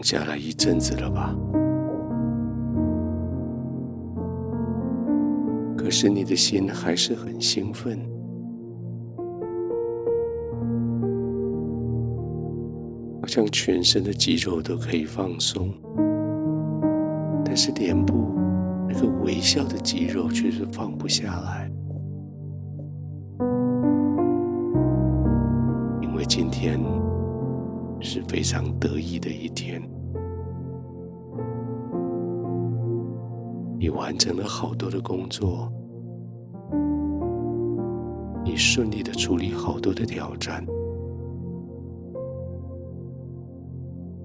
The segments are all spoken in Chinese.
躺下来一阵子了吧？可是你的心还是很兴奋，好像全身的肌肉都可以放松，但是脸部那个微笑的肌肉却是放不下来，因为今天。是非常得意的一天，你完成了好多的工作，你顺利的处理好多的挑战，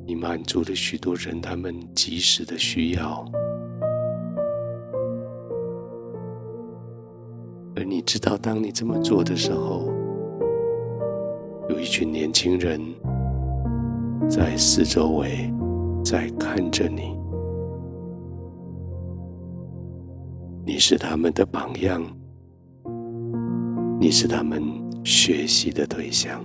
你满足了许多人他们及时的需要，而你知道，当你这么做的时候，有一群年轻人。在四周围，在看着你，你是他们的榜样，你是他们学习的对象。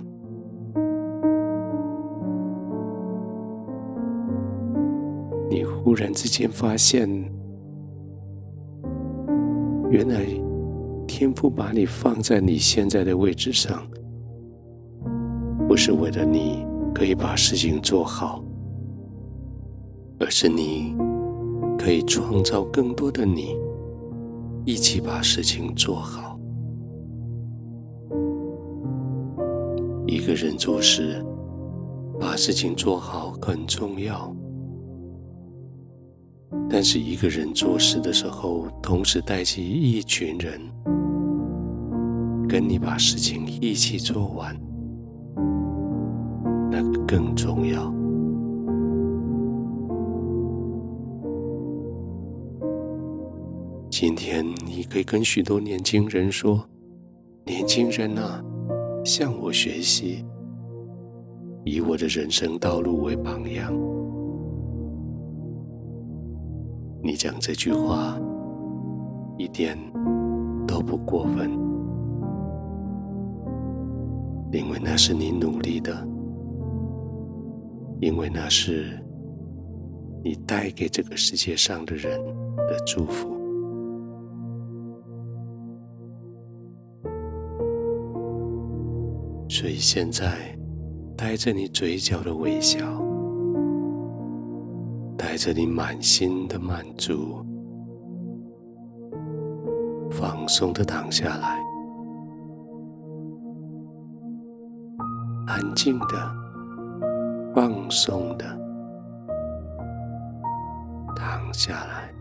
你忽然之间发现，原来天父把你放在你现在的位置上，不是为了你。可以把事情做好，而是你可以创造更多的你，一起把事情做好。一个人做事，把事情做好很重要，但是一个人做事的时候，同时带起一群人，跟你把事情一起做完。更重要。今天你可以跟许多年轻人说：“年轻人啊，向我学习，以我的人生道路为榜样。”你讲这句话一点都不过分，因为那是你努力的。因为那是你带给这个世界上的人的祝福，所以现在带着你嘴角的微笑，带着你满心的满足，放松的躺下来，安静的。放松的躺下来，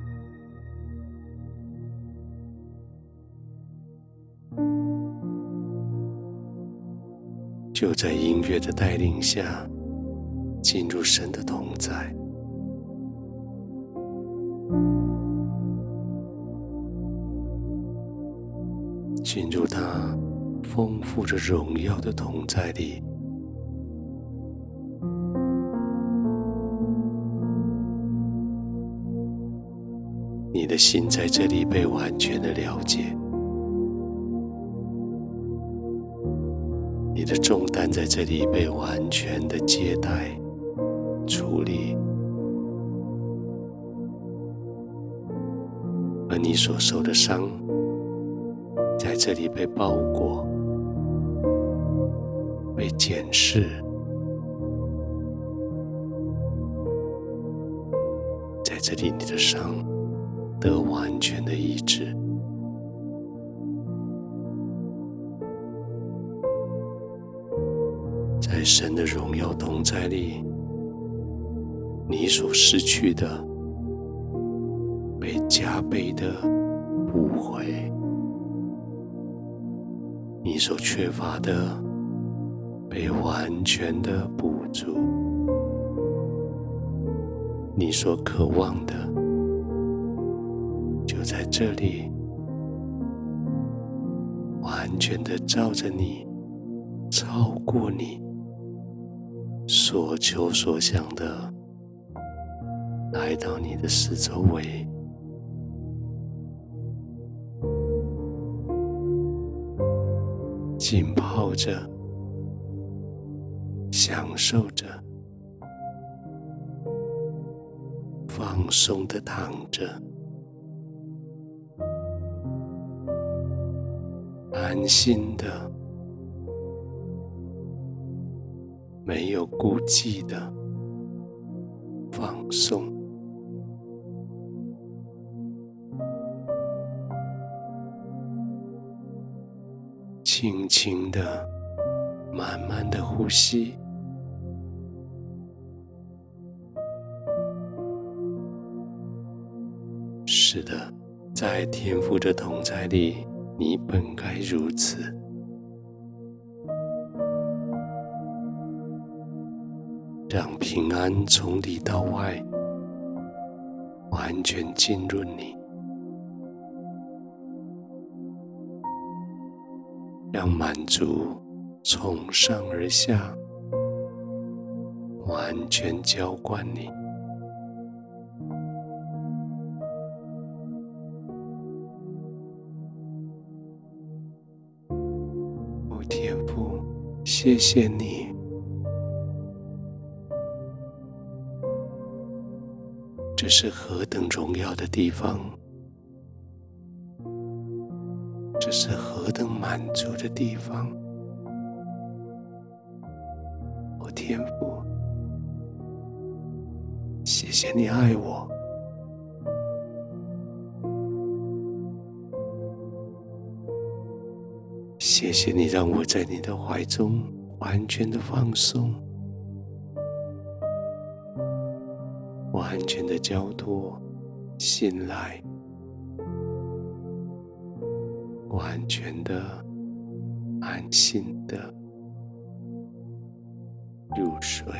就在音乐的带领下，进入神的同在，进入他丰富着荣耀的同在里。心在这里被完全的了解，你的重担在这里被完全的接待、处理，而你所受的伤在这里被包裹、被检视，在这里你的伤。得完全的医治，在神的荣耀同在里，你所失去的被加倍的补回，你所缺乏的被完全的补足，你所渴望的。在这里，完全的照着你，超过你所求所想的，来到你的四周围，浸泡着，享受着，放松的躺着，安心的，没有顾忌的放松，轻轻的、慢慢的呼吸。是的，在天父的同在里，你本该如此，让平安从里到外完全进入你，让满足从上而下完全浇灌你。谢谢你，这是何等荣耀的地方！这是何等满足的地方！我天父，谢谢你爱我。谢谢你让我在你的怀中完全的放松，完全的交托、信赖，完全的安心的入睡。